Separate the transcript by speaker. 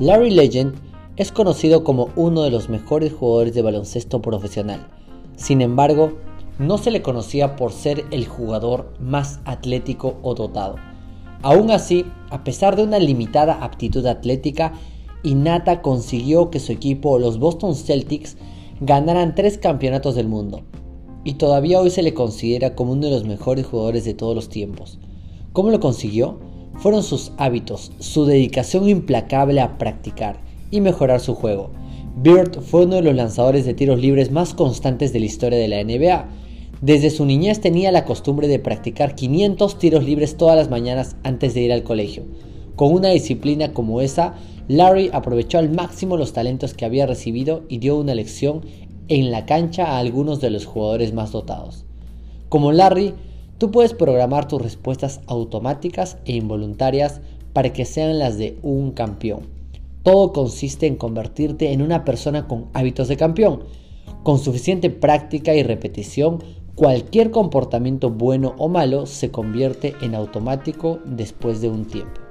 Speaker 1: Larry Legend es conocido como uno de los mejores jugadores de baloncesto profesional. Sin embargo, no se le conocía por ser el jugador más atlético o dotado. Aún así, a pesar de una limitada aptitud atlética, Inata consiguió que su equipo, los Boston Celtics, ganaran tres campeonatos del mundo. Y todavía hoy se le considera como uno de los mejores jugadores de todos los tiempos. ¿Cómo lo consiguió? Fueron sus hábitos, su dedicación implacable a practicar y mejorar su juego. Bird fue uno de los lanzadores de tiros libres más constantes de la historia de la NBA. Desde su niñez tenía la costumbre de practicar 500 tiros libres todas las mañanas antes de ir al colegio. Con una disciplina como esa, Larry aprovechó al máximo los talentos que había recibido y dio una lección en la cancha a algunos de los jugadores más dotados. Como Larry, tú puedes programar tus respuestas automáticas e involuntarias para que sean las de un campeón. Todo consiste en convertirte en una persona con hábitos de campeón. Con suficiente práctica y repetición, cualquier comportamiento bueno o malo se convierte en automático después de un tiempo.